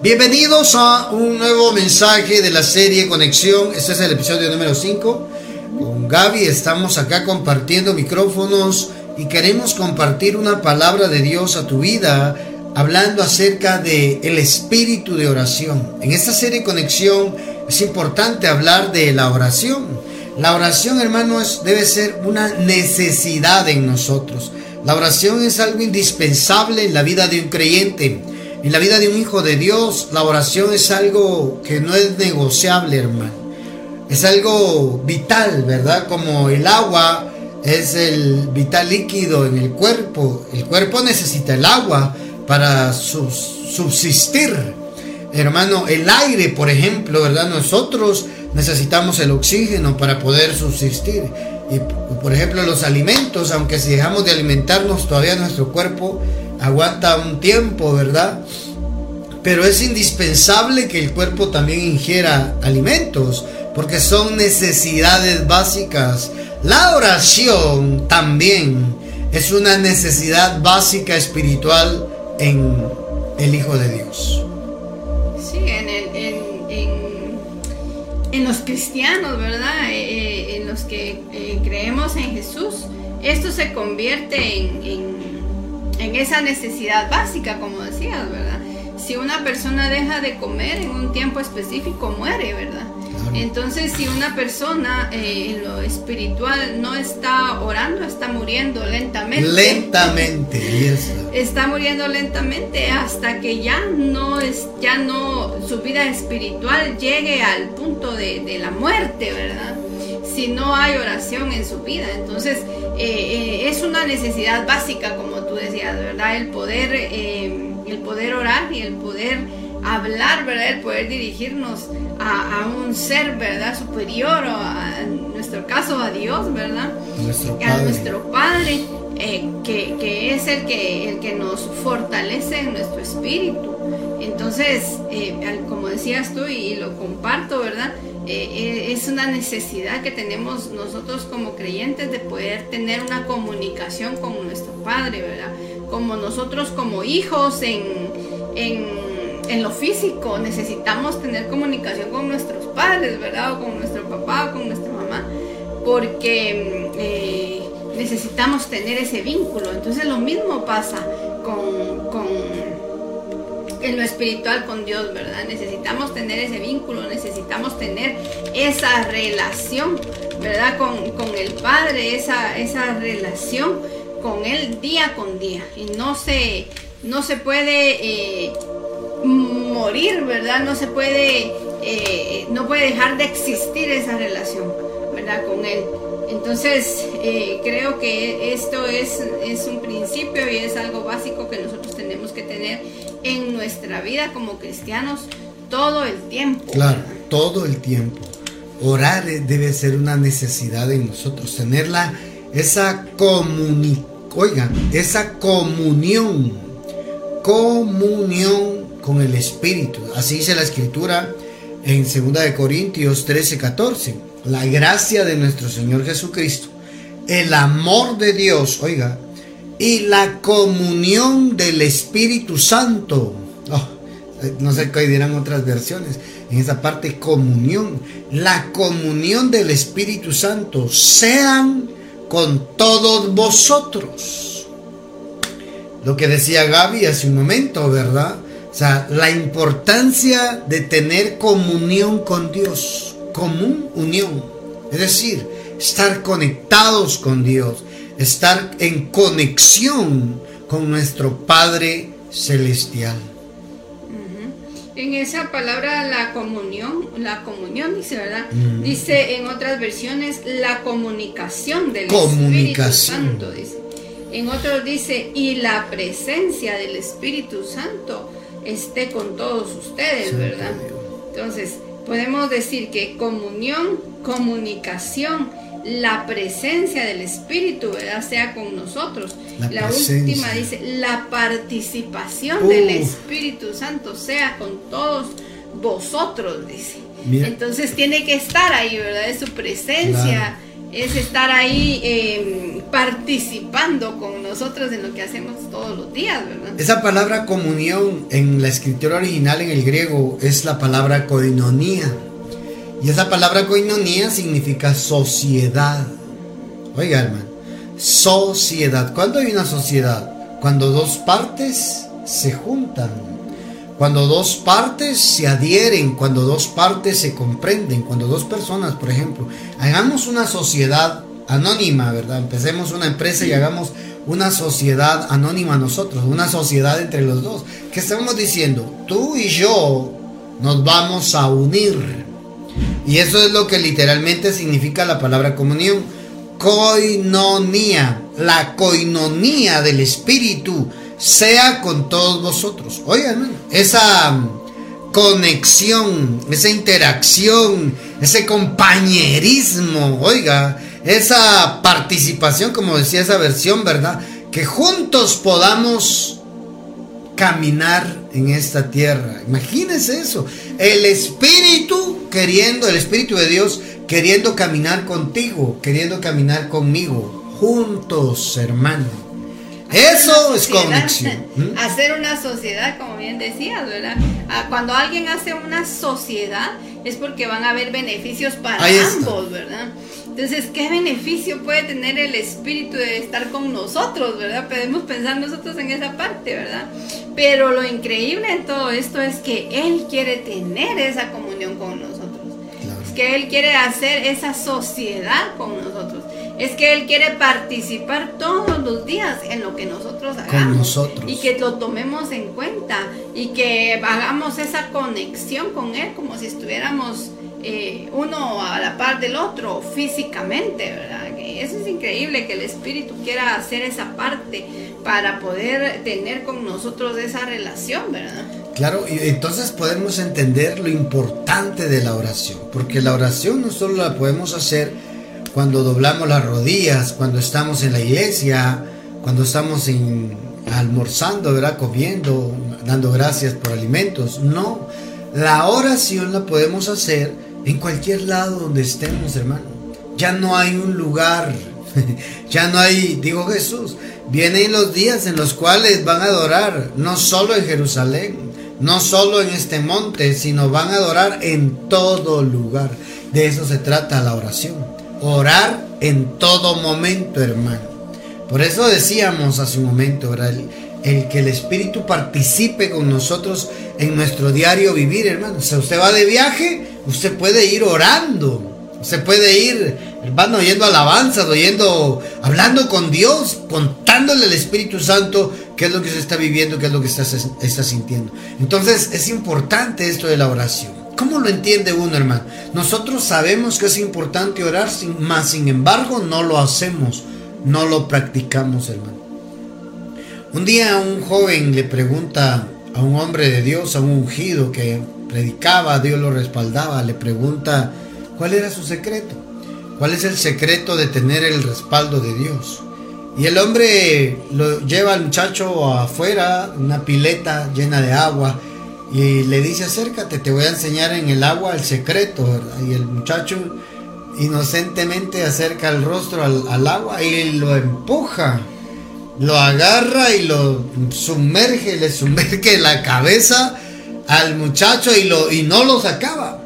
Bienvenidos a un nuevo mensaje de la serie Conexión. Este es el episodio número 5. Con Gaby estamos acá compartiendo micrófonos y queremos compartir una palabra de Dios a tu vida hablando acerca de el espíritu de oración. En esta serie Conexión es importante hablar de la oración. La oración, hermanos, debe ser una necesidad en nosotros. La oración es algo indispensable en la vida de un creyente. En la vida de un hijo de Dios, la oración es algo que no es negociable, hermano. Es algo vital, ¿verdad? Como el agua es el vital líquido en el cuerpo. El cuerpo necesita el agua para subsistir. Hermano, el aire, por ejemplo, ¿verdad? Nosotros necesitamos el oxígeno para poder subsistir. Y, por ejemplo, los alimentos, aunque si dejamos de alimentarnos, todavía nuestro cuerpo aguanta un tiempo, ¿verdad? Pero es indispensable que el cuerpo también ingiera alimentos, porque son necesidades básicas. La oración también es una necesidad básica espiritual en el Hijo de Dios. Sí, en, en, los cristianos, ¿verdad? Eh, eh, en los que eh, creemos en Jesús, esto se convierte en en esa necesidad básica, como decías, ¿verdad? Si una persona deja de comer en un tiempo específico, muere, ¿verdad? Entonces, si una persona eh, en lo espiritual no está orando, está muriendo lentamente. Lentamente, Está muriendo lentamente hasta que ya no es, ya no, su vida espiritual llegue al punto de, de la muerte, ¿verdad? Si no hay oración en su vida. Entonces, eh, eh, es una necesidad básica, como ¿verdad? El poder, eh, el poder orar y el poder hablar, ¿verdad? El poder dirigirnos a, un ser, ¿verdad? Superior, o a, en nuestro caso a Dios, ¿verdad? A nuestro Padre, que, es el que, el que nos fortalece en nuestro espíritu. Entonces, como decías tú, y lo comparto, ¿verdad? Eh, eh, es una necesidad que tenemos nosotros como creyentes de poder tener una comunicación con nuestro Padre, ¿verdad? Como nosotros como hijos en, en, lo físico necesitamos tener comunicación con nuestros padres, ¿verdad? O con nuestro papá o con nuestra mamá, porque eh, necesitamos tener ese vínculo. Entonces lo mismo pasa con, con en lo espiritual con Dios, ¿verdad? Necesitamos tener ese vínculo, necesitamos tener esa relación, ¿verdad? Con, el Padre, esa, esa relación con Él día con día. Y no se, no se puede eh, morir, ¿verdad? No se puede, eh, no puede dejar de existir esa relación, ¿verdad? Con Él. Entonces, eh, creo que esto es, es un principio y es algo básico que nosotros tenemos que tener en nuestra vida como cristianos todo el tiempo. Claro, todo el tiempo. Orar debe ser una necesidad en nosotros, tenerla, esa comunión, oigan, esa comunión, comunión con el Espíritu. Así dice la Escritura en 2 de Corintios 13, 14. La gracia de nuestro Señor Jesucristo, el amor de Dios, oiga, y la comunión del Espíritu Santo. Oh, no sé qué dirán otras versiones. En esa parte, comunión. La comunión del Espíritu Santo sean con todos vosotros. Lo que decía Gaby hace un momento, ¿verdad? O sea, la importancia de tener comunión con Dios. Común unión. Es decir, estar conectados con Dios estar en conexión con nuestro Padre Celestial. En esa palabra la comunión, la comunión dice, ¿verdad? Dice en otras versiones la comunicación del Espíritu Santo, dice. En otros dice, y la presencia del Espíritu Santo esté con todos ustedes, ¿verdad? Entonces, podemos decir que comunión, comunicación, la presencia del Espíritu, ¿verdad? Sea con nosotros. La, última dice, la participación del Espíritu Santo sea con todos vosotros, dice. Entonces tiene que estar ahí, ¿verdad? Es su presencia es estar ahí em, participando con nosotros en lo que hacemos todos los días, ¿verdad? Esa palabra comunión en la escritura original en el griego es la palabra koinonía. Y esa palabra koinonía significa sociedad. Oiga, hermano, sociedad. ¿Cuándo hay una sociedad? Cuando dos partes se juntan. Cuando dos partes se adhieren, cuando dos partes se comprenden, cuando dos personas, por ejemplo, hagamos una sociedad anónima, ¿verdad? Empecemos una empresa y hagamos una sociedad anónima nosotros, una sociedad entre los dos. ¿Qué estamos diciendo? Tú y yo nos vamos a unir. Y eso es lo que literalmente significa la palabra comunión. Coinonía, la coinonía del Espíritu sea con todos vosotros. Oigan, esa conexión, esa interacción, ese compañerismo, oiga, esa participación, como decía esa versión, ¿verdad? Que juntos podamos caminar en esta tierra. Imagínense eso. El Espíritu queriendo, el Espíritu de Dios queriendo caminar contigo, queriendo caminar conmigo, juntos, hermano. Eso es conexión. ¿Mm? Hacer una sociedad, como bien decías, ¿verdad? Ah, cuando alguien hace una sociedad es porque van a haber beneficios para ambos, ¿verdad? Entonces, ¿qué beneficio puede tener el espíritu de estar con nosotros, verdad? Podemos pensar nosotros en esa parte, ¿verdad? Pero lo increíble en todo esto es que Él quiere tener esa comunión con nosotros. Es que Él quiere hacer esa sociedad con nosotros. Es que Él quiere participar todos los días en lo que nosotros hagamos. Y que lo tomemos en cuenta. Y que hagamos esa conexión con Él como si estuviéramos eh, uno a la par del otro físicamente, ¿verdad? Eso es increíble que el Espíritu quiera hacer esa parte para poder tener con nosotros esa relación, ¿verdad? Claro, y entonces podemos entender lo importante de la oración, porque la oración no solo la podemos hacer cuando doblamos las rodillas, cuando estamos en la iglesia, cuando estamos en, almorzando, ¿verdad? Comiendo, dando gracias por alimentos, no. La oración la podemos hacer en cualquier lado donde estemos, hermano. Ya no hay un lugar, ya no hay, digo Jesús, vienen los días en los cuales van a adorar, no solo en Jerusalén, no solo en este monte, sino van a adorar en todo lugar. De eso se trata la oración. Orar en todo momento, hermano. Por eso decíamos hace un momento, ¿verdad? el que el Espíritu participe con nosotros en nuestro diario vivir, hermano. Si usted va de viaje, usted puede ir orando. Usted puede ir, hermano, oyendo alabanzas, oyendo, hablando con Dios, contándole al Espíritu Santo qué es lo que se está viviendo, qué es lo que está, está sintiendo. Entonces, es importante esto de la oración. ¿Cómo lo entiende uno, hermano? Nosotros sabemos que es importante orar, más sin embargo, no lo hacemos, no lo practicamos, hermano. Un día un joven le pregunta a un hombre de Dios, a un ungido que predicaba, Dios lo respaldaba, le pregunta cuál era su secreto, cuál es el secreto de tener el respaldo de Dios. Y el hombre lo lleva al muchacho afuera, una pileta llena de agua, y le dice acércate, te voy a enseñar en el agua el secreto, Y el muchacho inocentemente acerca el rostro al, al agua y lo empuja lo agarra y lo sumerge, le sumerge la cabeza al muchacho y, lo, y no lo sacaba.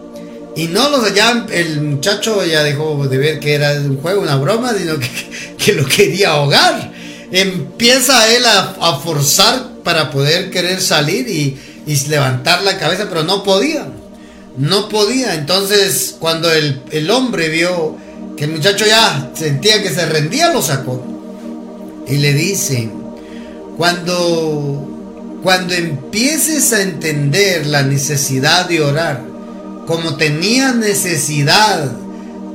Y no lo ya el muchacho ya dejó de ver que era un juego, una broma, sino que, lo quería ahogar. Empieza él a, forzar para poder querer salir y, y, levantar la cabeza, pero no podía. No podía. Entonces, cuando el, el hombre vio que el muchacho ya sentía que se rendía, lo sacó y le dice, cuando, cuando empieces a entender la necesidad de orar, como tenía necesidad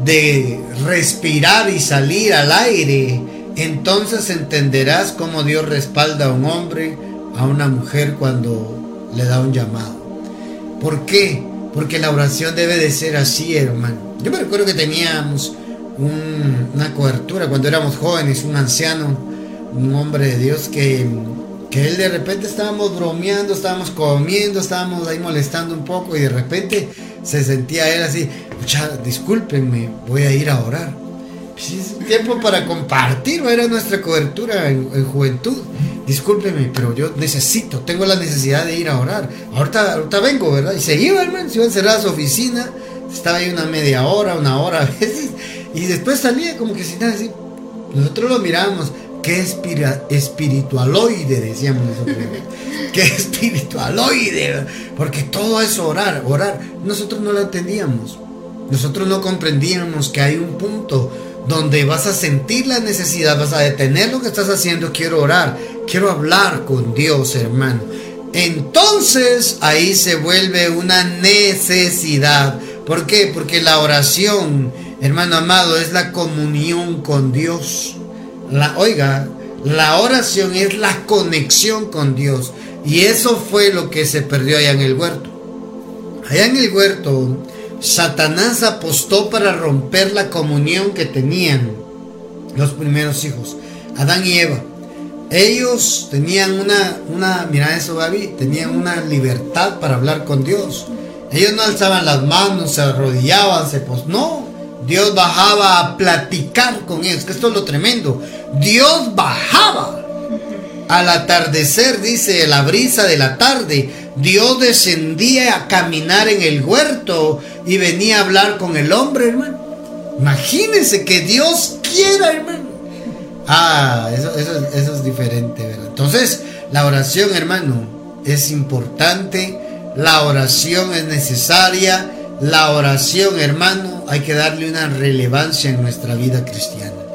de respirar y salir al aire, entonces entenderás cómo Dios respalda a un hombre, a una mujer cuando le da un llamado. ¿Por qué? Porque la oración debe de ser así, hermano. Yo me recuerdo que teníamos una cobertura cuando éramos jóvenes, un anciano un hombre de Dios que, que él de repente estábamos bromeando, estábamos comiendo, estábamos ahí molestando un poco y de repente se sentía él así, mucha, discúlpenme, voy a ir a orar. Pues es tiempo para compartir, era nuestra cobertura en, juventud. Discúlpeme, pero yo necesito, tengo la necesidad de ir a orar. Ahorita, ahorita vengo, ¿verdad? Y se iba, hermano, se iba a encerrar a su oficina, estaba ahí una media hora, una hora a veces, y después salía como que sin nada, así. Nosotros lo mirábamos, qué espiritualoide, decíamos nosotros. qué espiritualoide, porque todo es orar, orar. Nosotros no lo entendíamos. Nosotros no comprendíamos que hay un punto donde vas a sentir la necesidad, vas a detener lo que estás haciendo, quiero orar, quiero hablar con Dios, hermano. Entonces ahí se vuelve una necesidad. ¿Por qué? Porque la oración, hermano amado, es la comunión con Dios. La, oiga, la oración es la conexión con Dios. Y eso fue lo que se perdió allá en el huerto. Allá en el huerto, Satanás apostó para romper la comunión que tenían los primeros hijos, Adán y Eva. Ellos tenían una, una, mira eso Gaby, tenían una libertad para hablar con Dios. Ellos no alzaban las manos, se arrodillaban, se pos... No, Dios bajaba a platicar con ellos, que esto es lo tremendo. Dios bajaba al atardecer, dice la brisa de la tarde, Dios descendía a caminar en el huerto y venía a hablar con el hombre, hermano. Imagínense que Dios quiera, hermano. Ah, eso, eso es diferente, ¿verdad? Entonces, la oración, hermano, es importante, la oración es necesaria, la oración, hermano, hay que darle una relevancia en nuestra vida cristiana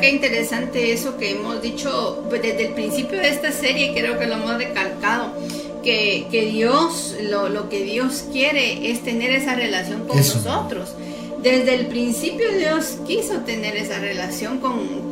qué interesante eso que hemos dicho pues, desde el principio de esta serie, creo que lo hemos recalcado, que, Dios, lo, que Dios quiere es tener esa relación con nosotros. Desde el principio Dios quiso tener esa relación con,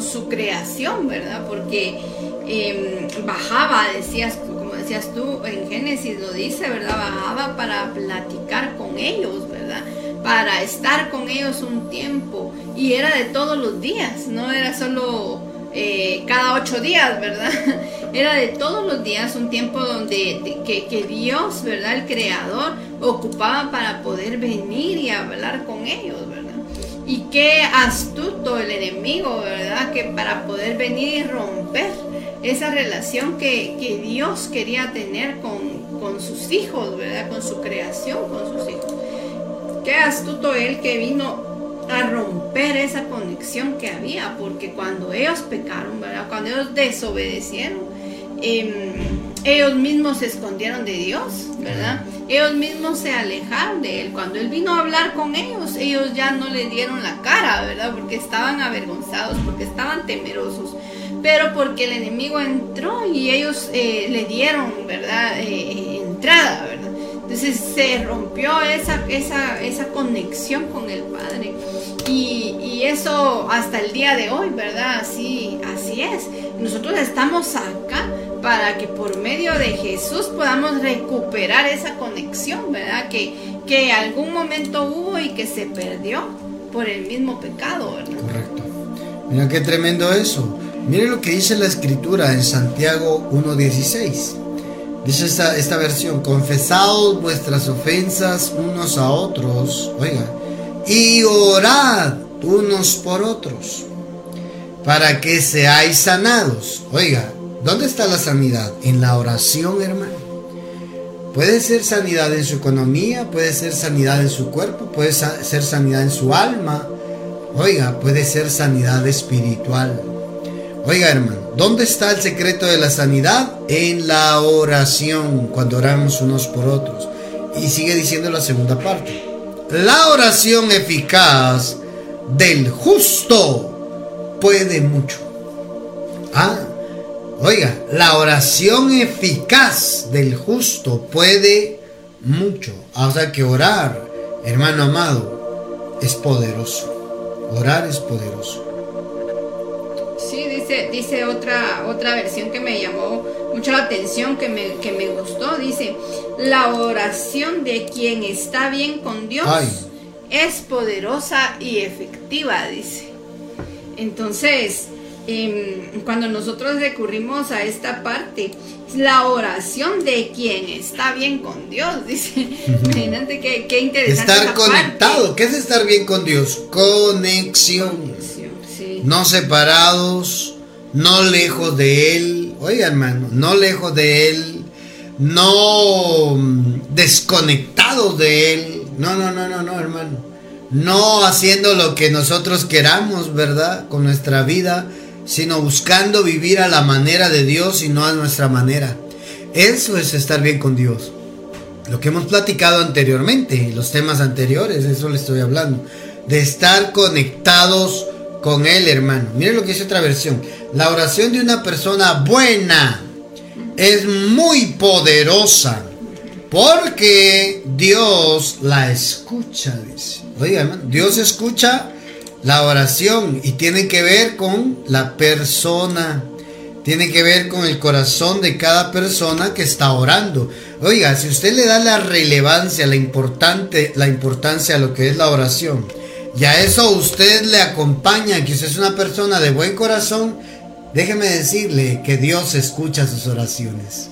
su creación, ¿verdad? Porque em, bajaba, decías, como decías tú, en Génesis lo dice, ¿verdad? Bajaba para platicar con ellos, ¿verdad? Para estar con ellos un tiempo y era de todos los días, no era solo eh, cada ocho días, ¿verdad? Era de todos los días un tiempo donde que, Dios, ¿verdad? El Creador ocupaba para poder venir y hablar con ellos, ¿verdad? Y qué astuto el enemigo, ¿verdad? Que para poder venir y romper esa relación que, que Dios quería tener con, con sus hijos, ¿verdad? Con su creación, con sus hijos. Qué astuto él que vino a romper esa conexión que había, porque cuando ellos pecaron, ¿verdad? Cuando ellos desobedecieron, em, ellos mismos se escondieron de Dios, ¿verdad? Ellos mismos se alejaron de Él. Cuando Él vino a hablar con ellos, ellos ya no le dieron la cara, ¿verdad? Porque estaban avergonzados, porque estaban temerosos. Pero porque el enemigo entró y ellos eh, le dieron, ¿verdad? Eh, entrada, ¿verdad? Entonces se rompió esa, esa, esa conexión con el Padre. Y, eso hasta el día de hoy, ¿verdad? Así, así es. Nosotros estamos acá para que por medio de Jesús podamos recuperar esa conexión, ¿verdad? Que, que algún momento hubo y que se perdió por el mismo pecado, ¿verdad? Correcto. Mira qué tremendo eso. Mire lo que dice la escritura en Santiago 1.16. Dice esta, esta versión, confesaos vuestras ofensas unos a otros, oiga, y orad unos por otros, para que seáis sanados. Oiga, ¿dónde está la sanidad? En la oración, hermano. Puede ser sanidad en su economía, puede ser sanidad en su cuerpo, puede ser sanidad en su alma. Oiga, puede ser sanidad espiritual. Oiga, hermano, ¿dónde está el secreto de la sanidad? En la oración, cuando oramos unos por otros. Y sigue diciendo la segunda parte. La oración eficaz del justo puede mucho. Ah, oiga, la oración eficaz del justo puede mucho. Ah, o sea que orar, hermano amado, es poderoso. Orar es poderoso dice, otra, otra versión que me llamó mucho la atención, que me, que me gustó. Dice, la oración de quien está bien con Dios es poderosa y efectiva, dice. Entonces, em, cuando nosotros recurrimos a esta parte, la oración de quien está bien con Dios, dice. Imagínate qué, interesante. Estar conectado. ¿Qué es estar bien con Dios? Conexión. No separados, no lejos de Él. Oiga, hermano, no lejos de Él, no mm, desconectados de Él. No, no, no, no, no, hermano. No haciendo lo que nosotros queramos, ¿verdad? Con nuestra vida, sino buscando vivir a la manera de Dios y no a nuestra manera. Eso es estar bien con Dios. Lo que hemos platicado anteriormente, los temas anteriores, eso le estoy hablando. De estar conectados con Él, hermano. Miren lo que dice otra versión. La oración de una persona buena es muy poderosa porque Dios la escucha, dice. Oiga, hermano, Dios escucha la oración y tiene que ver con la persona, tiene que ver con el corazón de cada persona que está orando. Oiga, si usted le da la relevancia, la importante, la importancia a lo que es la oración, y a eso usted le acompaña, que usted es una persona de buen corazón, déjeme decirle que Dios escucha sus oraciones.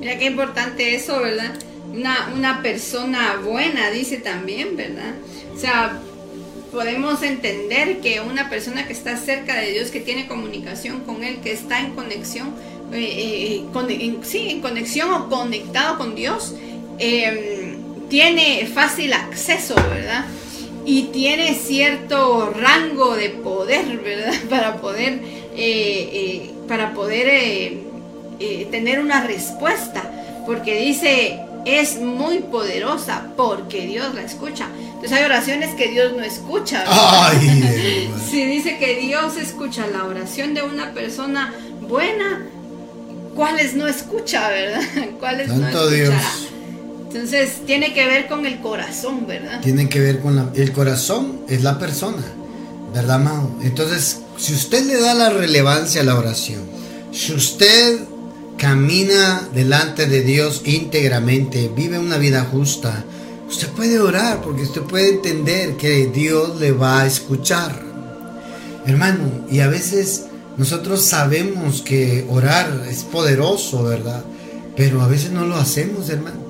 Mira qué importante eso, ¿verdad? Una, una persona buena, dice también, ¿verdad? O sea, podemos entender que una persona que está cerca de Dios, que tiene comunicación con Él, que está en conexión, eh, eh, sí, en conexión o conectado con Dios, em, tiene fácil acceso, ¿verdad? Y tiene cierto rango de poder, ¿verdad? Para poder, eh, para poder tener una respuesta, porque dice, es muy poderosa porque Dios la escucha. Entonces hay oraciones que Dios no escucha. si dice que Dios escucha la oración de una persona buena, ¿cuáles no escucha, verdad? ¿Cuáles no escuchará? Entonces tiene que ver con el corazón, ¿verdad? Tiene que ver con la, el corazón, es la persona, ¿verdad, Mao? Entonces, si usted le da la relevancia a la oración, si usted camina delante de Dios íntegramente, vive una vida justa, Usted puede orar porque usted puede entender que Dios le va a escuchar. Hermano, y a veces nosotros sabemos que orar es poderoso, ¿verdad? Pero a veces no lo hacemos, hermano.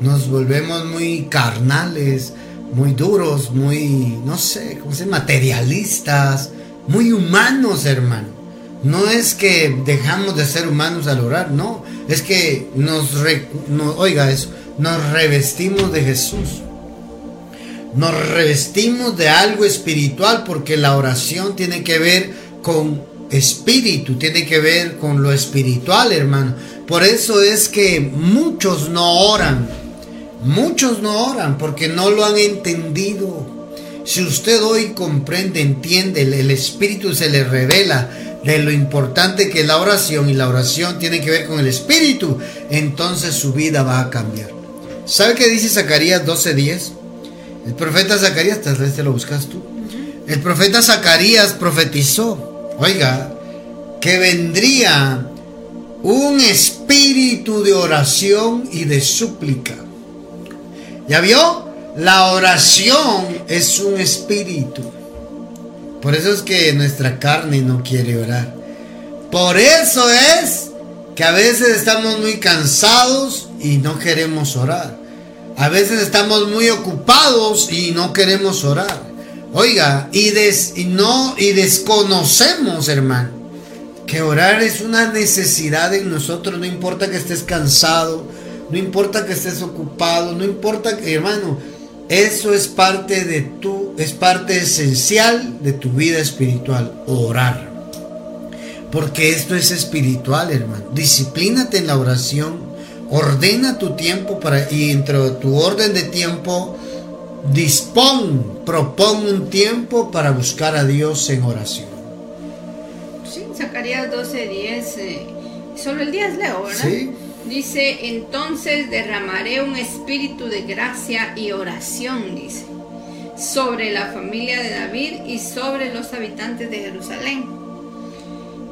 Nos volvemos muy carnales, muy duros, muy, no sé, ¿cómo se materialistas, muy humanos, hermano. No es que dejamos de ser humanos al orar, no. Es que nos, oiga eso, nos revestimos de Jesús. Nos revestimos de algo espiritual porque la oración tiene que ver con espíritu, tiene que ver con lo espiritual, hermano. Por eso es que muchos no oran. Muchos no oran porque no lo han entendido. Si usted hoy comprende, entiende, el Espíritu se le revela de lo importante que es la oración y la oración tiene que ver con el Espíritu, entonces su vida va a cambiar. ¿Sabe qué dice Zacarías 12:10? El profeta Zacarías, tal vez te lo buscas tú. El profeta Zacarías profetizó, oiga, que vendría un espíritu de oración y de súplica. ¿Ya vio? La oración es un espíritu. Por eso es que nuestra carne no quiere orar. Por eso es que a veces estamos muy cansados y no queremos orar. A veces estamos muy ocupados y no queremos orar. Oiga, y, y, no, y desconocemos, hermano, que orar es una necesidad en nosotros, no importa que estés cansado, no importa que estés ocupado, no importa que, hermano, eso es parte de tu, es parte esencial de tu vida espiritual, orar. Porque esto es espiritual, hermano. Disciplínate en la oración Ordena tu tiempo para, y entre tu orden de tiempo, dispón, propón un tiempo para buscar a Dios en oración. Sí, Zacarías 12, 10, eh, solo el 10 leo, ¿verdad? Sí. Dice, entonces derramaré un espíritu de gracia y oración, dice, sobre la familia de David y sobre los habitantes de Jerusalén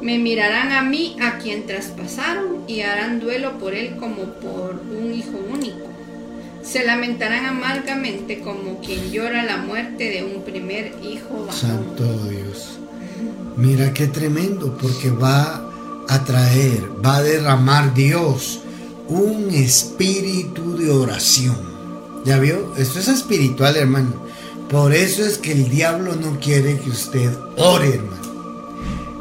me mirarán a mí, a quien traspasaron, y harán duelo por él como por un hijo único. Se lamentarán amargamente como quien llora la muerte de un primer hijo Santo Dios. Mira qué tremendo, porque va a va a derramar Dios un espíritu de oración. ¿Ya vio? Esto es espiritual, hermano. Por eso es que el diablo no quiere que usted ore, hermano.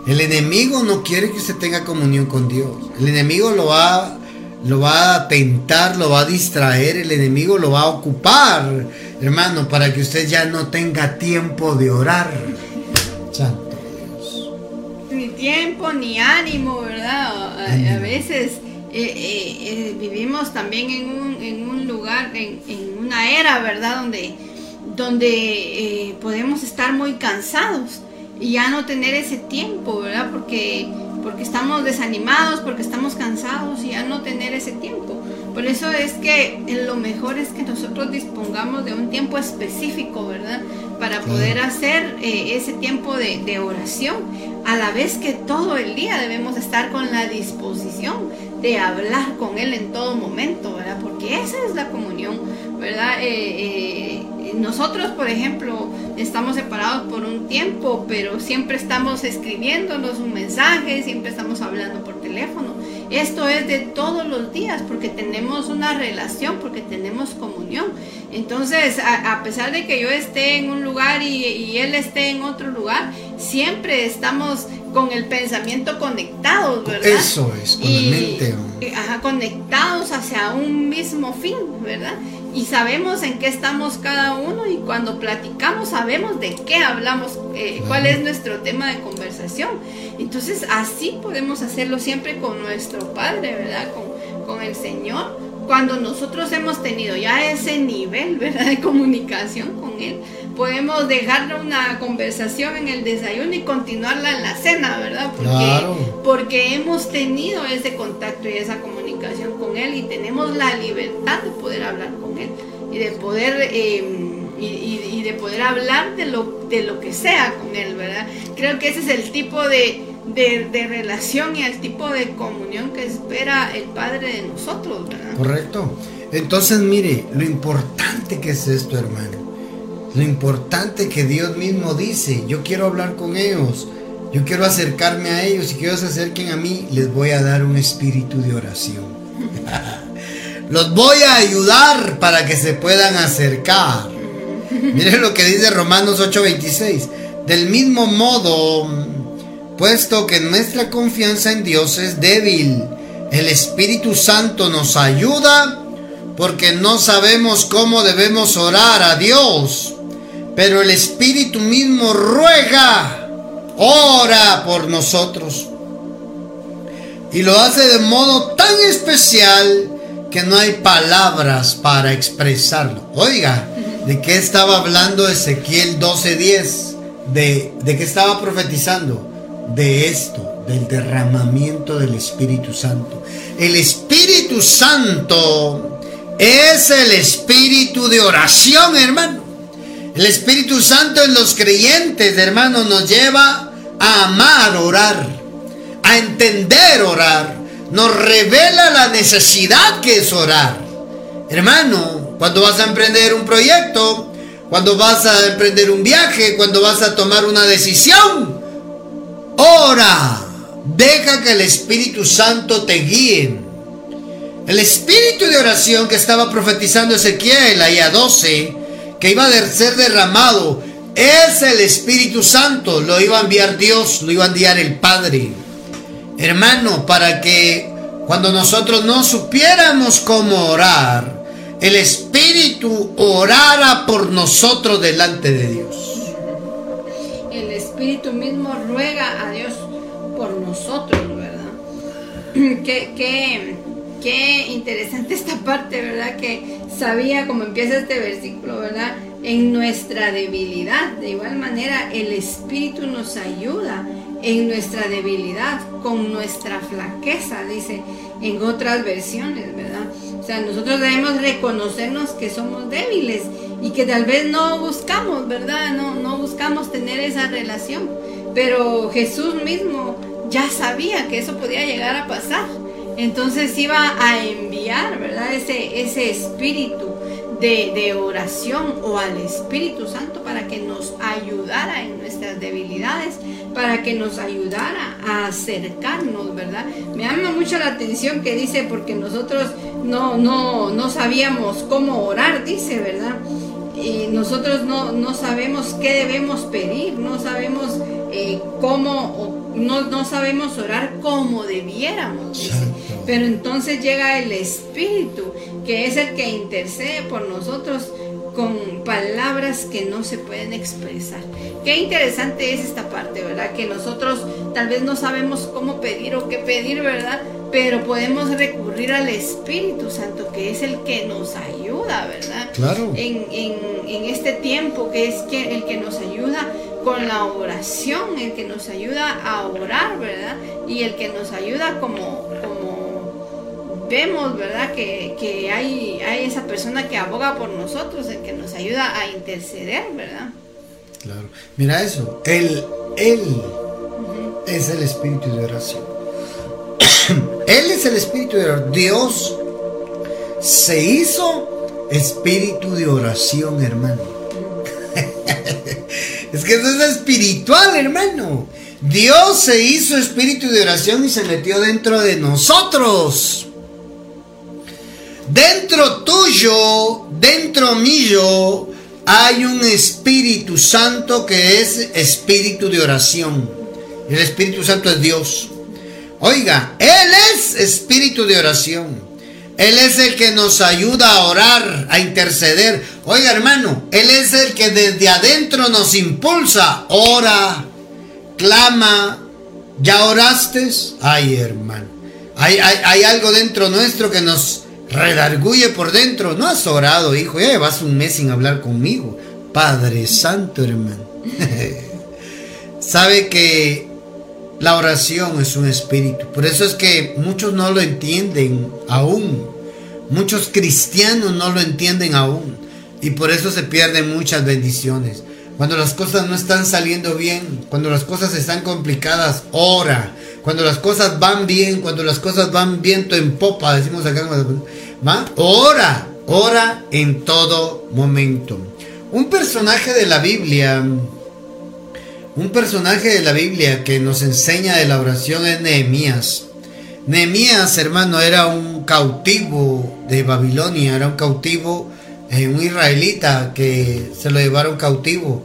El enemigo no quiere que usted tenga comunión con Dios. El enemigo lo va, lo va a tentar, lo va a distraer, el enemigo lo va a ocupar, hermano, para que usted ya no tenga tiempo de orar. Ni tiempo, ni ánimo, ¿verdad? A, veces eh, eh, eh, vivimos también en un, lugar, en, una era, ¿verdad? Donde, donde podemos estar muy cansados y ya no tener ese tiempo, ¿verdad? Porque, porque estamos desanimados, porque estamos cansados y ya no tener ese tiempo. Por eso es que lo mejor es que nosotros dispongamos de un tiempo específico, ¿verdad? Para poder hacer eh, ese tiempo de, de, oración, a la vez que todo el día debemos estar con la disposición de hablar con Él en todo momento, ¿verdad? Porque esa es la comunión, ¿verdad? Eh, eh, nosotros, por ejemplo, estamos separados por un tiempo, pero siempre estamos escribiéndonos un mensaje, siempre estamos hablando por teléfono. Esto es de todos los días porque tenemos una relación, porque tenemos comunión. Entonces, a, pesar de que yo esté en un lugar y, él esté en otro lugar, siempre estamos con el pensamiento conectados, ¿verdad? Eso es, con la mente. Ajá, conectados hacia un mismo fin, ¿verdad? Y sabemos en qué estamos cada uno y cuando platicamos sabemos de qué hablamos, eh, cuál es nuestro tema de conversación. Entonces así podemos hacerlo siempre con nuestro Padre, ¿verdad? Con, con el Señor. Cuando nosotros hemos tenido ya ese nivel, ¿verdad? De comunicación con Él, podemos dejarle una conversación en el desayuno y continuarla en la cena, ¿verdad? Porque, porque hemos tenido ese contacto y esa comunicación con Él y tenemos la libertad de poder hablar con Él y de poder... Eh, y, de poder hablar de lo, de lo que sea con Él, ¿verdad? Creo que ese es el tipo de, de, relación y el tipo de comunión que espera el Padre de nosotros, ¿verdad? Correcto. Entonces, mire, lo importante que es esto, hermano. Lo importante que Dios mismo dice, yo quiero hablar con ellos, yo quiero acercarme a ellos y que ellos se acerquen a mí, les voy a dar un espíritu de oración. Los voy a ayudar para que se puedan acercar. Miren lo que dice Romanos 8:26. Del mismo modo, puesto que nuestra confianza en Dios es débil, el Espíritu Santo nos ayuda porque no sabemos cómo debemos orar a Dios pero el Espíritu mismo ruega, ora por nosotros. Y lo hace de modo tan especial que no hay palabras para expresarlo. Oiga, ¿de qué estaba hablando Ezequiel 12:10? ¿De, ¿De qué estaba profetizando? De esto, del derramamiento del Espíritu Santo. El Espíritu Santo es el espíritu de oración, hermano. El Espíritu Santo en los creyentes, hermanos, nos lleva a amar orar, a entender orar. Nos revela la necesidad que es orar. Hermano, cuando vas a emprender un proyecto, cuando vas a emprender un viaje, cuando vas a tomar una decisión, ora. Deja que el Espíritu Santo te guíe. El espíritu de oración que estaba profetizando Ezequiel, ahí a 12, que iba a ser derramado es el Espíritu Santo, lo iba a enviar Dios, lo iba a enviar el Padre. Hermano, para que cuando nosotros no supiéramos cómo orar, el Espíritu orara por nosotros delante de Dios. El Espíritu mismo ruega a Dios por nosotros, ¿verdad? qué, qué, qué interesante esta parte, ¿verdad? Que sabía cómo empieza este versículo, ¿verdad? En nuestra debilidad. De igual manera, el Espíritu nos ayuda en nuestra debilidad, con nuestra flaqueza, dice en otras versiones, ¿verdad? O sea, nosotros debemos reconocernos que somos débiles y que tal vez no buscamos, ¿verdad? No, no buscamos tener esa relación. Pero Jesús mismo ya sabía que eso podía llegar a pasar. Entonces iba a enviar, ¿verdad? Ese, ese espíritu de, oración o al Espíritu Santo para que nos ayudara en nuestras debilidades, para que nos ayudara a acercarnos, ¿verdad? Me llama mucho la atención que dice, porque nosotros no, no, no sabíamos cómo orar, dice, ¿verdad? Y nosotros no, no sabemos qué debemos pedir, no sabemos eh, cómo, no, no, sabemos orar como debiéramos, dice. Pero entonces llega el Espíritu, que es el que intercede por nosotros con palabras que no se pueden expresar. Qué interesante es esta parte, ¿verdad? Que nosotros tal vez no sabemos cómo pedir o qué pedir, ¿verdad? Pero podemos recurrir al Espíritu Santo, que es el que nos ayuda, ¿verdad? Claro. En, en este tiempo, que es que, el que nos ayuda con la oración, el que nos ayuda a orar, ¿verdad? Y el que nos ayuda como, como vemos, ¿verdad? Que, hay, hay esa persona que aboga por nosotros, el que nos ayuda a interceder, ¿verdad? Claro. Mira eso, Él, Él es el espíritu de oración. él es el espíritu de oración. Dios se hizo espíritu de oración, hermano. es que eso es espiritual, hermano. Dios se hizo espíritu de oración y se metió dentro de nosotros. Dentro tuyo, dentro mío, hay un Espíritu Santo que es espíritu de oración. El Espíritu Santo es Dios. Oiga, Él es espíritu de oración. Él es el que nos ayuda a orar, a interceder. Oiga, hermano, Él es el que desde adentro nos impulsa. Ora, clama. ¿Ya oraste? Ay, hermano. Hay, hay, hay algo dentro nuestro que nos redarguye por dentro. No has orado, hijo. Ya llevas un mes sin hablar conmigo. Padre Santo, hermano. Sabe que la oración es un espíritu. Por eso es que muchos no lo entienden aún. Muchos cristianos no lo entienden aún. Y por eso se pierden muchas bendiciones. Cuando las cosas no están saliendo bien, cuando las cosas están complicadas, ora. Cuando las cosas van bien, cuando las cosas van viento en popa, decimos acá, ¿va? Ora, ora en todo momento. Un personaje de la Biblia, un personaje de la Biblia que nos enseña de la oración es Nehemías. Nehemías, hermano, era un cautivo de Babilonia, era un cautivo, eh, un israelita que se lo llevaron cautivo.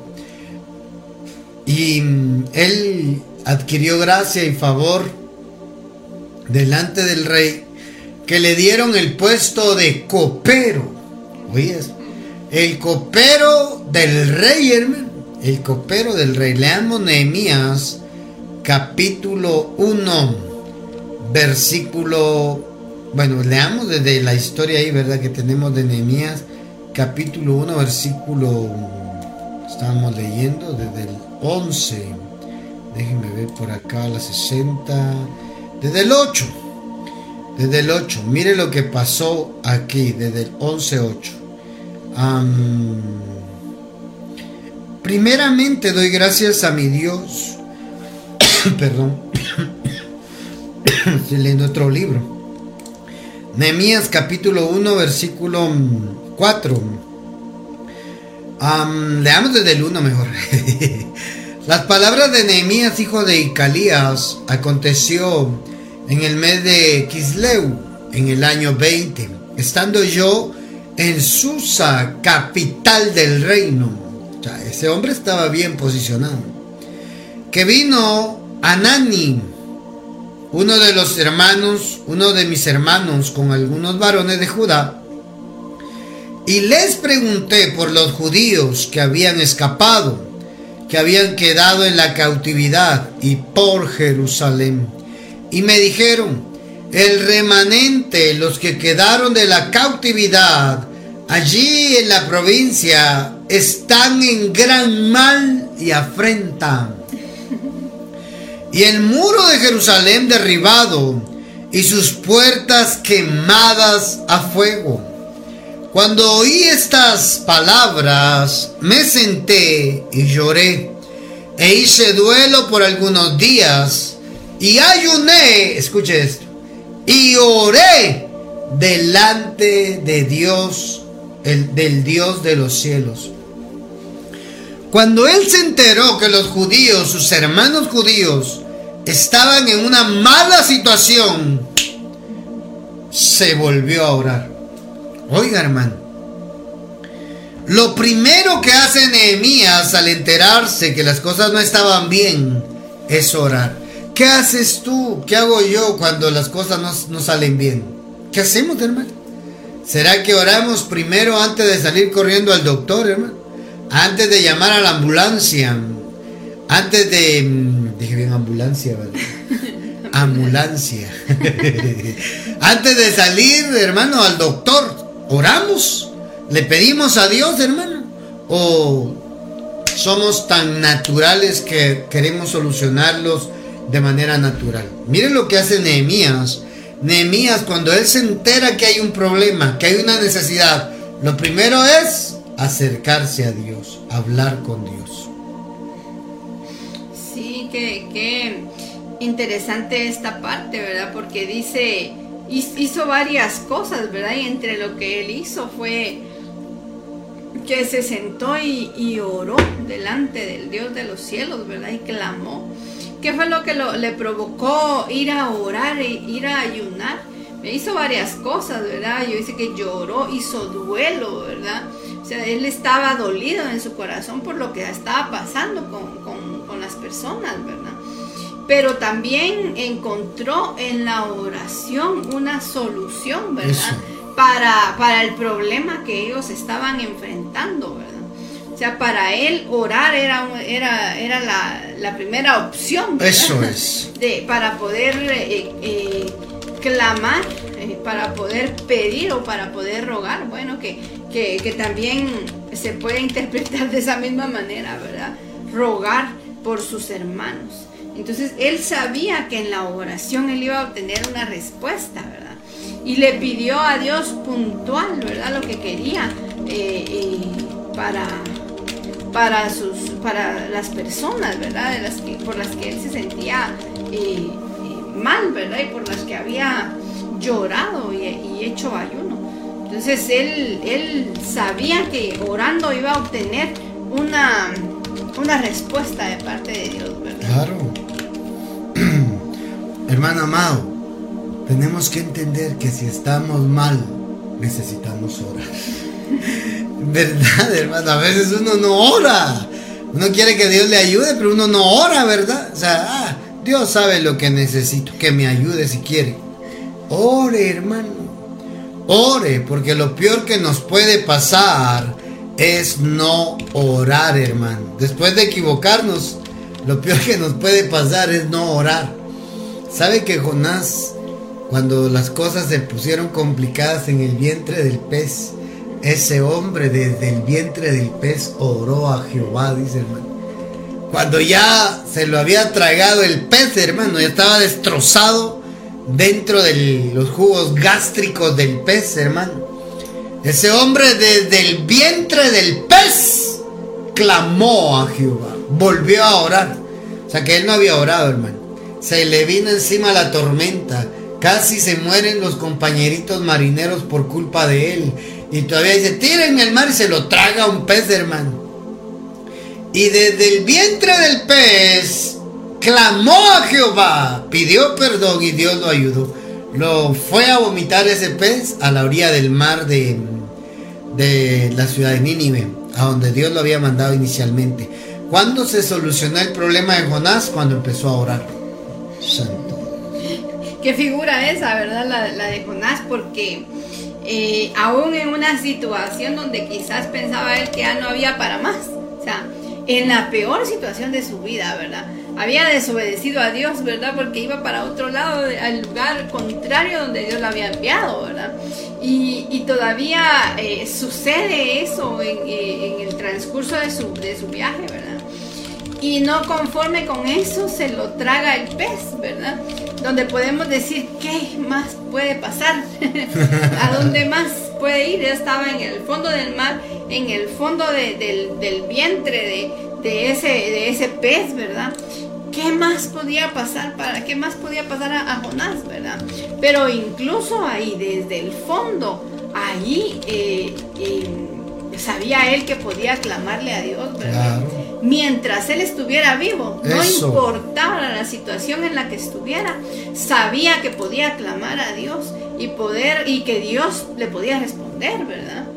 Y mm, él adquirió gracia y favor delante del rey, que le dieron el puesto de copero. ¿Oyes? El copero del rey, hermano. El copero del rey. Leamos Nehemías capítulo 1, versículo... Bueno, leamos desde la historia ahí, ¿verdad? Que tenemos de Nehemías capítulo 1, versículo... Estábamos leyendo desde el 11 Déjenme ver por acá la 60. Desde el 8. Desde el 8. Mire lo que pasó aquí, desde el 11-8. primeramente doy gracias a mi Dios. Perdón. Estoy leyendo otro libro. Nehemías capítulo 1, versículo 4. leamos desde el 1 mejor. Las palabras de Nehemías, hijo de Icalías, aconteció en el mes de Kisleu, en el año 20, estando yo en Susa, capital del reino. ese hombre estaba bien posicionado. Que vino Anani, uno de los hermanos, uno de mis hermanos, con algunos varones de Judá, y les pregunté por los judíos que habían escapado que habían quedado en la cautividad y por Jerusalén. Y me dijeron, el remanente, los que quedaron de la cautividad, allí en la provincia, están en gran mal y afrenta. Y el muro de Jerusalén derribado y sus puertas quemadas a fuego. Cuando oí estas palabras, me senté y lloré, e hice duelo por algunos días, y ayuné, escuche esto, y oré delante de Dios, el, del Dios de los cielos. Cuando él se enteró que los judíos, sus hermanos judíos, estaban en una mala situación, se volvió a orar. Oiga, hermano, lo primero que hace Nehemías al enterarse que las cosas no estaban bien es orar. ¿Qué haces tú? ¿Qué hago yo cuando las cosas no, no salen bien? ¿Qué hacemos, hermano? ¿Será que oramos primero antes de salir corriendo al doctor, hermano? Antes de llamar a la ambulancia. Antes de... Mm, dije bien ambulancia, ¿verdad? Ambulancia. antes de salir, hermano, al doctor, oramos. Le pedimos a Dios, hermano. O somos tan naturales que queremos solucionarlos de manera natural. Miren lo que hace Nehemías Nehemías, cuando él se entera que hay un problema, que hay una necesidad, lo primero es acercarse a Dios, hablar con Dios. Sí, que, interesante esta parte, ¿verdad? Porque dice, hizo varias cosas, ¿verdad? Y entre lo que él hizo fue que se sentó y, oró delante del Dios de los cielos, ¿verdad? Y clamó ¿Qué fue lo que le provocó ir a orar e ir a ayunar? Me hizo varias cosas, ¿verdad? Yo dice que lloró, hizo duelo, ¿verdad? O sea, él estaba dolido en su corazón por lo que estaba pasando con, con, las personas, ¿verdad? Pero también encontró en la oración una solución, ¿verdad? Para, para el problema que ellos estaban enfrentando, ¿verdad? O sea, para él orar era, era, era la, primera opción. Eso es. De, para poder eh, eh, clamar, eh, para poder pedir o para poder rogar. Bueno, que, que, también se puede interpretar de esa misma manera, ¿verdad? Rogar por sus hermanos. Entonces él sabía que en la oración él iba a obtener una respuesta, ¿verdad? Y le pidió a Dios puntual, ¿verdad? Lo que quería para, para, sus, para las personas, ¿verdad? De las que, por las que él se sentía eh, eh, mal, ¿verdad? Y por las que había llorado y, hecho ayuno. Entonces él, él sabía que orando iba a obtener una, una respuesta de parte de Dios, ¿verdad? Claro. Hermano amado, tenemos que entender que si estamos mal, necesitamos orar. ¿Verdad, hermano? A veces uno no ora. Uno quiere que Dios le ayude, pero uno no ora, ¿verdad? O sea, ah, Dios sabe lo que necesito, que me ayude si quiere. Ore, hermano. Ore, porque lo peor que nos puede pasar es no orar, hermano. Después de equivocarnos, lo peor que nos puede pasar es no orar. ¿Sabe que Jonás, cuando las cosas se pusieron complicadas en el vientre del pez, ese hombre desde el vientre del pez oró a Jehová, dice hermano. Cuando ya se lo había tragado el pez, hermano, ya estaba destrozado dentro de los jugos gástricos del pez, hermano. Ese hombre desde el vientre del pez clamó a Jehová, volvió a orar. O sea que él no había orado, hermano. Se le vino encima la tormenta. Casi se mueren los compañeritos marineros por culpa de él. Y todavía dice, tírenme al mar y se lo traga un pez, hermano. Y desde el vientre del pez clamó a Jehová, pidió perdón y Dios lo ayudó. Lo fue a vomitar ese pez a la orilla del mar de, de la ciudad de Nínive, a donde Dios lo había mandado inicialmente. ¿Cuándo se solucionó el problema de Jonás? Cuando empezó a orar. Santo. Qué figura esa, ¿verdad? La, de Jonás, porque eh, aún en una situación donde quizás pensaba él que ya no había para más. O sea, en la peor situación de su vida, ¿verdad? Había desobedecido a Dios, ¿verdad? Porque iba para otro lado, al lugar contrario donde Dios la había enviado, ¿verdad? Y, todavía eh, sucede eso en, eh, en, el transcurso de su, de su viaje, ¿verdad? Y no conforme con eso se lo traga el pez, ¿verdad? donde podemos decir qué más puede pasar, a dónde más puede ir. Él estaba en el fondo del mar, en el fondo del, vientre de, ese, de ese pez, ¿verdad? ¿Qué más podía pasar para qué más podía pasar a, Jonás, verdad? Pero incluso ahí, desde el fondo, ahí eh, eh, sabía él que podía clamarle a Dios, ¿verdad? Mientras él estuviera vivo, no importaba la situación en la que estuviera, sabía que podía clamar a Dios y poder y que Dios le podía responder, ¿verdad?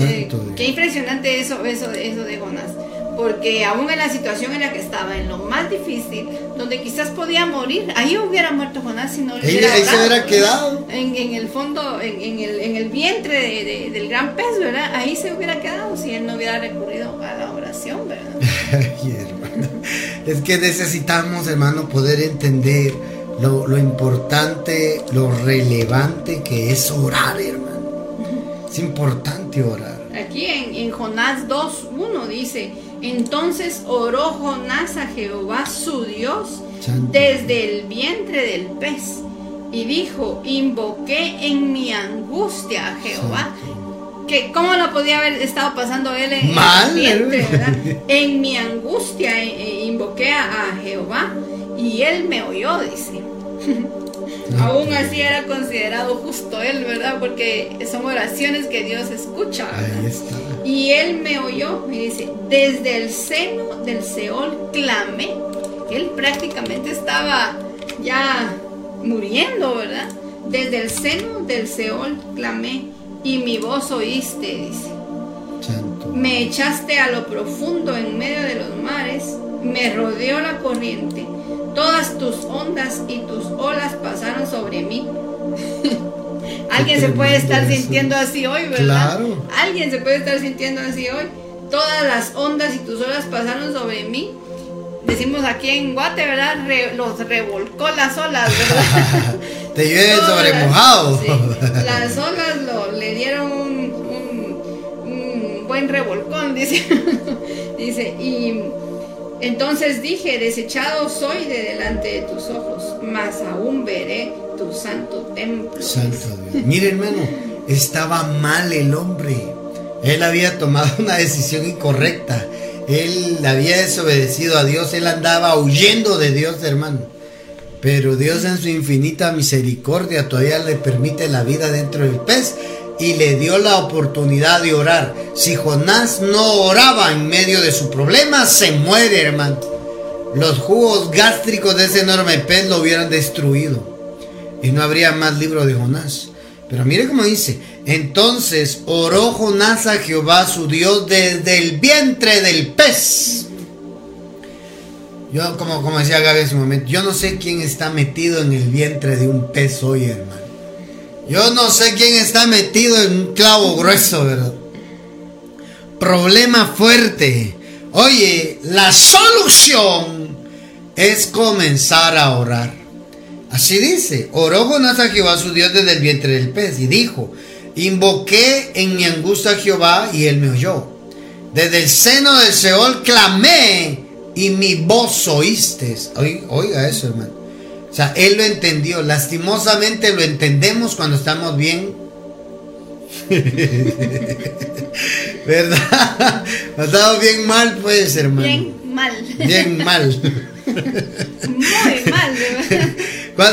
Eh, qué impresionante eso, eso, eso de Jonás porque aún en la situación en la que estaba, en lo más difícil, donde quizás podía morir, ahí hubiera muerto Jonás si no le hubiera Ahí se hubiera quedado. En, el fondo, en, el, en el, vientre del gran pez, ¿verdad? Ahí se hubiera quedado si él no hubiera recurrido a la. es que necesitamos, hermano, poder entender lo, lo importante, lo relevante que es orar, hermano. Es importante orar. Aquí en, en Jonás 2.1 dice, entonces oró Jonás a Jehová su Dios desde el vientre del pez y dijo, invoqué en mi angustia a Jehová. Que cómo no podía haber estado pasando él en, vientre, ¿verdad? En mi angustia eh, eh, invoqué a, Jehová y él me oyó, dice. Aún así era considerado justo él, ¿verdad? Porque son oraciones que Dios escucha. Ahí está. Y él me oyó, me dice, desde el seno del Seol clamé. Él prácticamente estaba ya muriendo, ¿verdad? Desde el seno del Seol clamé y mi voz oíste, dice. Me echaste a lo profundo en medio de los mares, me rodeó la corriente, todas tus ondas y tus olas pasaron sobre mí. Alguien se puede estar sintiendo así hoy, ¿verdad? Claro. Alguien se puede estar sintiendo así hoy. Todas las ondas y tus olas pasaron sobre mí. Decimos aquí en Guate, ¿verdad? los revolcó las olas, ¿verdad? Te llueve sobre mojado. Las olas lo, le dieron un, un buen revolcón, dice. dice, y entonces dije, desechado soy de delante de tus ojos, mas aún veré tu santo templo. Santo Dios. Mire hermano, estaba mal el hombre. Él había tomado una decisión incorrecta. Él había desobedecido a Dios. Él andaba huyendo de Dios, hermano. Pero Dios en su infinita misericordia todavía le permite la vida dentro del pez y le dio la oportunidad de orar. Si Jonás no oraba en medio de su problema, se muere, hermano. Los jugos gástricos de ese enorme pez lo hubieran destruido. Y no habría más libro de Jonás. Pero mire cómo dice, entonces oró Jonás a Jehová su Dios desde el vientre del pez. Yo, como, como decía Gaby hace un momento, yo no sé quién está metido en el vientre de un pez hoy, hermano. Yo no sé quién está metido en un clavo grueso, ¿verdad? Problema fuerte. Oye, la solución es comenzar a orar. Así dice, oró Jonás a Jehová su Dios desde el vientre del pez y dijo, invoqué en mi angustia a Jehová y él me oyó. Desde el seno del Seol clamé y mi voz oíste. Oiga eso, hermano. O sea, él lo entendió. Lastimosamente lo entendemos cuando estamos bien. ¿Verdad? Estamos bien mal, pues, hermano. Bien mal. Bien mal. Muy mal,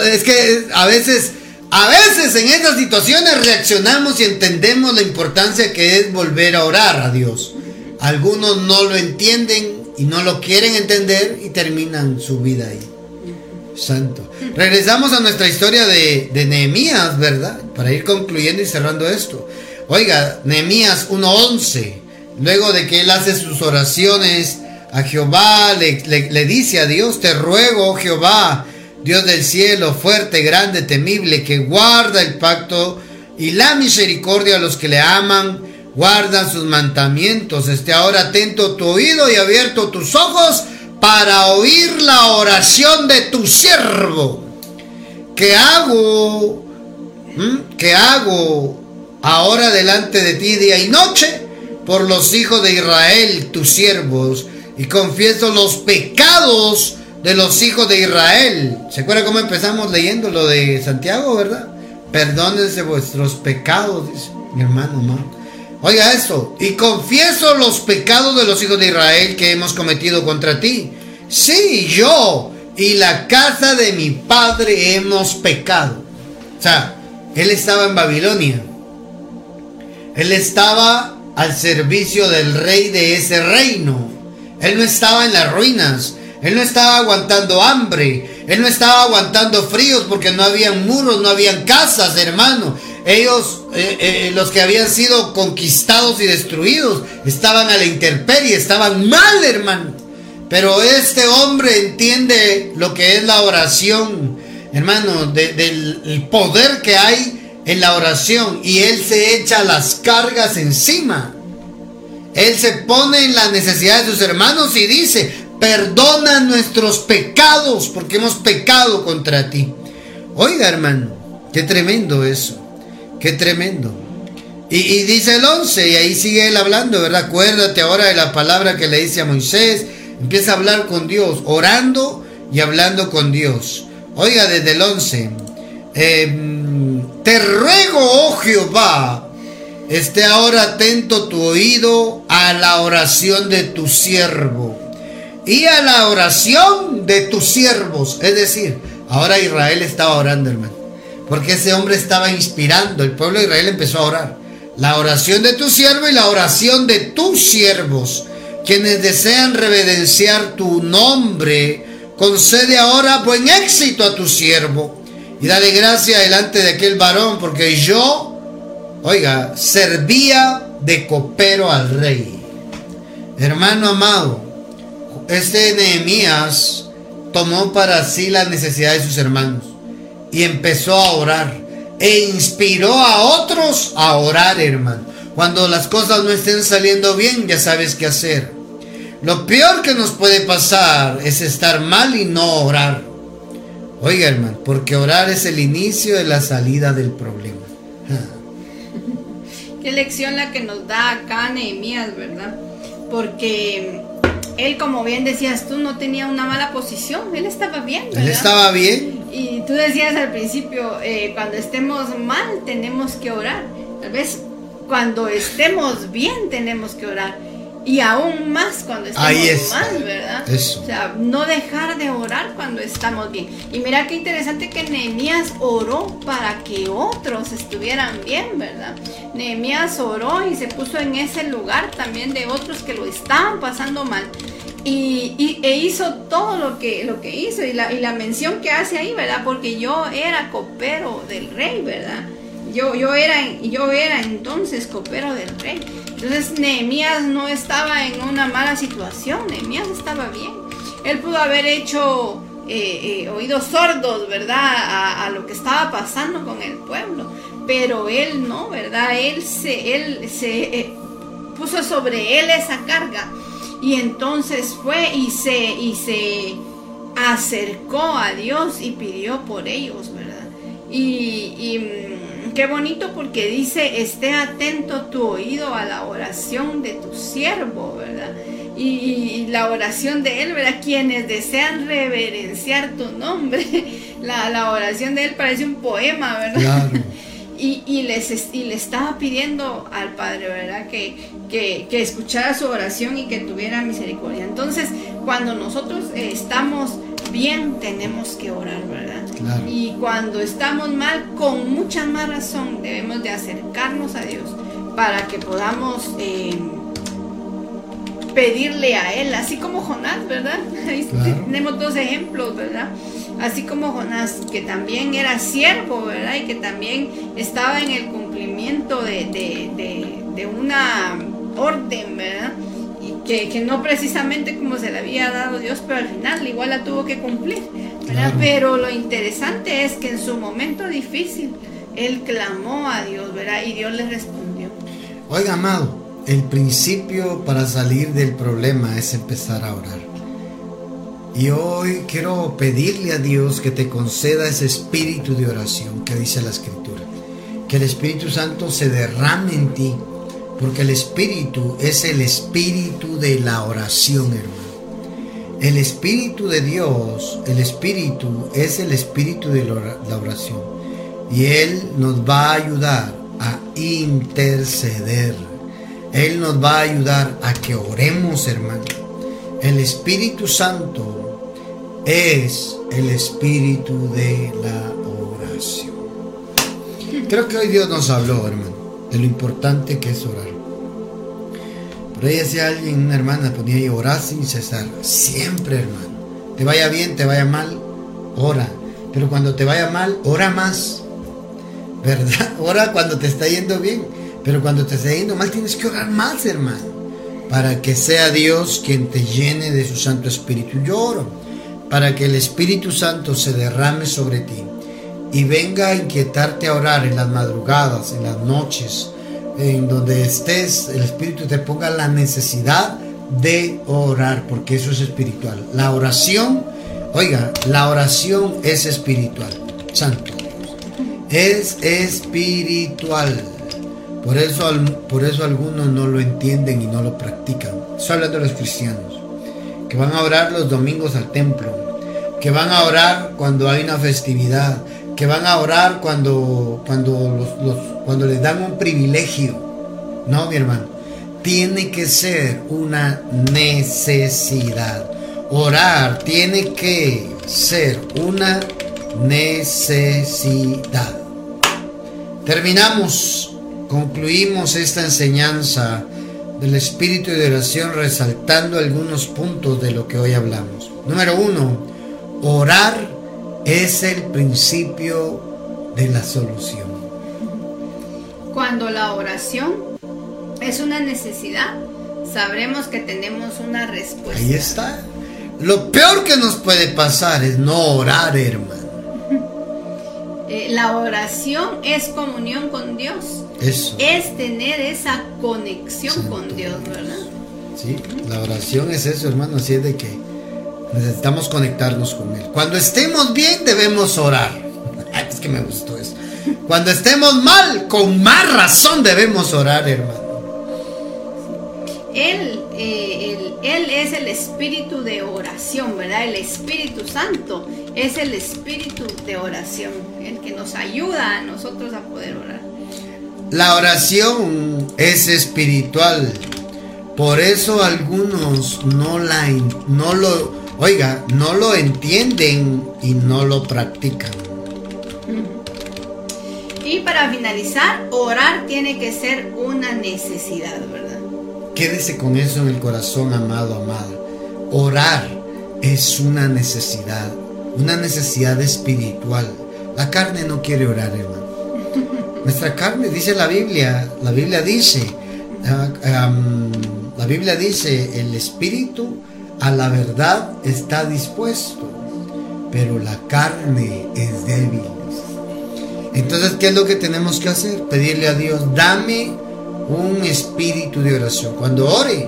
Es que a veces, a veces en estas situaciones reaccionamos y entendemos la importancia que es volver a orar a Dios. Algunos no lo entienden y no lo quieren entender y terminan su vida ahí. Santo. Regresamos a nuestra historia de, Nehemías, ¿verdad? Para ir concluyendo y cerrando esto. Oiga, Nehemías 1.11, luego de que él hace sus oraciones a Jehová, le, le, dice a Dios, te ruego, Jehová, Dios del cielo, fuerte, grande, temible, que guarda el pacto y la misericordia a los que le aman, guarda sus mandamientos. Esté ahora atento tu oído y abierto tus ojos para oír la oración de tu siervo. ¿Qué hago? ¿Mm? ¿Qué hago ahora delante de ti día y noche? Por los hijos de Israel, tus siervos, y confieso los pecados de los hijos de Israel. ¿Se acuerda cómo empezamos leyendo lo de Santiago, verdad? Perdónense vuestros pecados, dice mi hermano, ¿no? Oiga esto, y confieso los pecados de los hijos de Israel que hemos cometido contra ti. Sí, yo y la casa de mi padre hemos pecado. O sea, él estaba en Babilonia. Él estaba al servicio del rey de ese reino. Él no estaba en las ruinas. Él no estaba aguantando hambre. Él no estaba aguantando fríos porque no habían muros, no habían casas, hermano. Ellos, eh, eh, los que habían sido conquistados y destruidos, estaban a la intemperie, estaban mal, hermano. Pero este hombre entiende lo que es la oración, hermano, del poder que hay en la oración. Y él se echa las cargas encima. Él se pone en la necesidad de sus hermanos y dice, perdona nuestros pecados porque hemos pecado contra ti. Oiga, hermano, qué tremendo eso, qué tremendo. Y, dice el 11, y ahí sigue él hablando, ¿verdad? Acuérdate ahora de la palabra que le dice a Moisés. Empieza a hablar con Dios, orando y hablando con Dios. Oiga, desde el 11, em, te ruego, oh Jehová, esté ahora atento tu oído a la oración de tu siervo y a la oración de tus siervos. Es decir, ahora Israel estaba orando, hermano. Porque ese hombre estaba inspirando. El pueblo de Israel empezó a orar. La oración de tu siervo y la oración de tus siervos. Quienes desean reverenciar tu nombre, concede ahora buen éxito a tu siervo. Y dale gracia delante de aquel varón, porque yo, oiga, servía de copero al rey. Hermano amado, este Nehemías tomó para sí la necesidad de sus hermanos y empezó a orar e inspiró a otros a orar, hermano. Cuando las cosas no estén saliendo bien, ya sabes qué hacer. Lo peor que nos puede pasar es estar mal y no orar. Oiga, hermano, porque orar es el inicio de la salida del problema. Qué lección la que nos da acá Nehemías, ¿verdad? Porque él, como bien decías tú, no tenía una mala posición, él estaba bien. Él estaba bien. Y tú decías al principio, eh, cuando estemos mal tenemos que orar. Tal vez cuando estemos bien tenemos que orar y aún más cuando estamos mal, ¿verdad? O sea, no dejar de orar cuando estamos bien. Y mira qué interesante que Nehemías oró para que otros estuvieran bien, ¿verdad? Nehemías oró y se puso en ese lugar también de otros que lo estaban pasando mal. Y, e hizo todo lo que, lo que hizo y la, y la mención que hace ahí, ¿verdad? Porque yo era copero del rey, ¿verdad? Yo, yo, era, yo era entonces copero del rey. Entonces Nehemías no estaba en una mala situación, Nehemías estaba bien. Él pudo haber hecho eh, eh, oídos sordos, ¿verdad? A, lo que estaba pasando con el pueblo. Pero él no, ¿verdad? Él se, él se eh, puso sobre él esa carga. Y entonces fue y se, y se acercó a Dios y pidió por ellos, ¿verdad? y mm, qué bonito porque dice, esté atento tu oído a la oración de tu siervo, ¿verdad? Y, la oración de él, ¿verdad? Quienes desean reverenciar tu nombre, la, oración de él parece un poema, ¿verdad? Y, y, les, y le estaba pidiendo al Padre, ¿verdad? Que, que, que, escuchara su oración y que tuviera misericordia. Entonces, cuando nosotros eh, estamos bien, tenemos que orar, ¿verdad? Y cuando estamos mal, con mucha más razón debemos de acercarnos a Dios para que podamos eh, pedirle a Él, así como Jonás, ¿verdad? tenemos dos ejemplos, ¿verdad? Así como Jonás, que también era siervo, ¿verdad? Y que también estaba en el cumplimiento de, de una orden, ¿verdad? que, no precisamente como se le había dado Dios, pero al final igual la tuvo que cumplir. Pero lo interesante es que en su momento difícil, él clamó a Dios, ¿verdad? Y Dios le respondió. Oiga, amado, el principio para salir del problema es empezar a orar. Y hoy quiero pedirle a Dios que te conceda ese espíritu de oración que dice la Escritura. Que el Espíritu Santo se derrame en ti porque el espíritu es el espíritu de la oración, hermano. El espíritu de Dios, el espíritu es el espíritu de la oración. Y Él nos va a ayudar a interceder. Él nos va a ayudar a que oremos, hermano. El Espíritu Santo es el espíritu de la oración. Creo que hoy Dios nos habló, hermano, de lo importante que es orar. Por ahí decía alguien, una hermana, ponía ahí, orar sin cesar. Siempre, hermano. Te vaya bien, te vaya mal, ora. Pero cuando te vaya mal, ora más. ¿Verdad? Ora cuando te está yendo bien. Pero cuando te está yendo mal, tienes que orar más, hermano. Para que sea Dios quien te llene de su Santo Espíritu. Yo oro para que el Espíritu Santo se derrame sobre ti y venga a inquietarte a orar en las madrugadas, en las noches, en donde estés, el Espíritu te ponga la necesidad de orar, porque eso es espiritual. La oración, oiga, la oración es espiritual, santo. Es espiritual. Por eso, por eso algunos no lo entienden y no lo practican. Estoy hablando de los cristianos, que van a orar los domingos al templo, que van a orar cuando hay una festividad, que van a orar cuando, cuando, cuando les dan un privilegio. No, mi hermano. Tiene que ser una necesidad. Orar tiene que ser una necesidad. Terminamos, concluimos esta enseñanza del espíritu de oración resaltando algunos puntos de lo que hoy hablamos. Número uno, orar es el principio de la solución. Cuando la oración es una necesidad, sabremos que tenemos una respuesta. Ahí está. Lo peor que nos puede pasar es no orar, hermano. Eh, la oración es comunión con Dios. Eso. Es tener esa conexión con Dios, ¿verdad? Sí, la oración es eso, hermano. Así es de que Necesitamos conectarnos con Él. Cuando estemos bien debemos orar. Es que me gustó eso. Cuando estemos mal, con más razón debemos orar, hermano. Él, eh, él, es el espíritu de oración, ¿verdad? El Espíritu Santo es el espíritu de oración, el que nos ayuda a nosotros a poder orar. La oración es espiritual. Por eso algunos no la no lo Oiga, no lo entienden y no lo practican. Y para finalizar, orar tiene que ser una necesidad, ¿verdad? Quédese con eso en el corazón, amado, amada. Orar es una necesidad, una necesidad espiritual. La carne no quiere orar, hermano. Nuestra carne, dice la Biblia, la Biblia dice, ah, la Biblia dice, el espíritu a la verdad está dispuesto, pero la carne es débil. Entonces, ¿qué es lo que tenemos que hacer? Pedirle a Dios, dame un espíritu de oración. Cuando ore,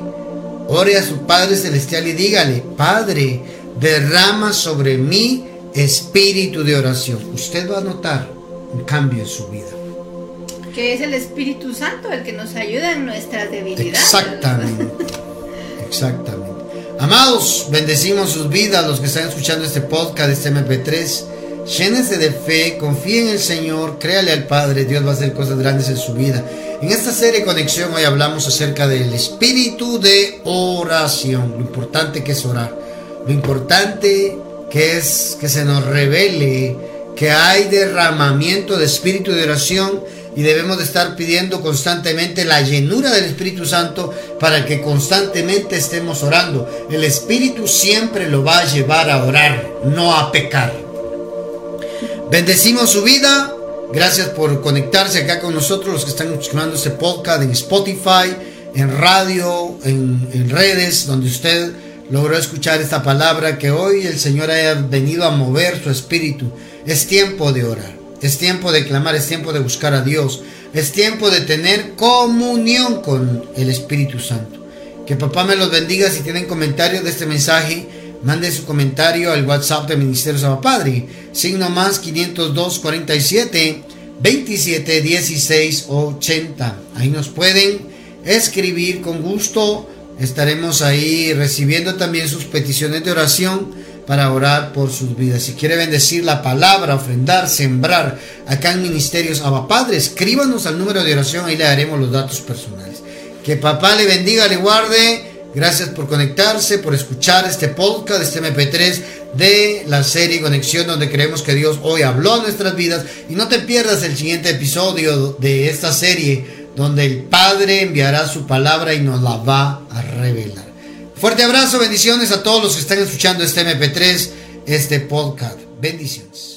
ore a su Padre Celestial y dígale, Padre, derrama sobre mí espíritu de oración. Usted va a notar un cambio en su vida. Que es el Espíritu Santo el que nos ayuda en nuestras debilidades. Exactamente. Exactamente. Amados, bendecimos sus vidas, los que están escuchando este podcast, este MP3. Llénese de fe, confíe en el Señor, créale al Padre, Dios va a hacer cosas grandes en su vida. En esta serie Conexión hoy hablamos acerca del espíritu de oración, lo importante que es orar, lo importante que es que se nos revele que hay derramamiento de espíritu de oración y debemos de estar pidiendo constantemente la llenura del Espíritu Santo para que constantemente estemos orando. El Espíritu siempre lo va a llevar a orar, no a pecar. Bendecimos su vida. Gracias por conectarse acá con nosotros, los que están escuchando este podcast en Spotify, en radio, en, en redes, donde usted logró escuchar esta palabra que hoy el Señor haya venido a mover su espíritu. Es tiempo de orar. Es tiempo de clamar, es tiempo de buscar a Dios, es tiempo de tener comunión con el Espíritu Santo. Que papá me los bendiga. Si tienen comentarios de este mensaje, mande su comentario al WhatsApp de Ministerio Saba Padre, signo más 502 47 27 16 80. Ahí nos pueden escribir con gusto. Estaremos ahí recibiendo también sus peticiones de oración para orar por sus vidas. Si quiere bendecir la palabra, ofrendar, sembrar acá en Ministerios Abba Padre, escríbanos al número de oración, ahí le daremos los datos personales. Que papá le bendiga, le guarde. Gracias por conectarse, por escuchar este podcast, este MP3 de la serie Conexión, donde creemos que Dios hoy habló a nuestras vidas. Y no te pierdas el siguiente episodio de esta serie donde el Padre enviará su palabra y nos la va a revelar. Fuerte abrazo, bendiciones a todos los que están escuchando este MP3, este podcast. Bendiciones.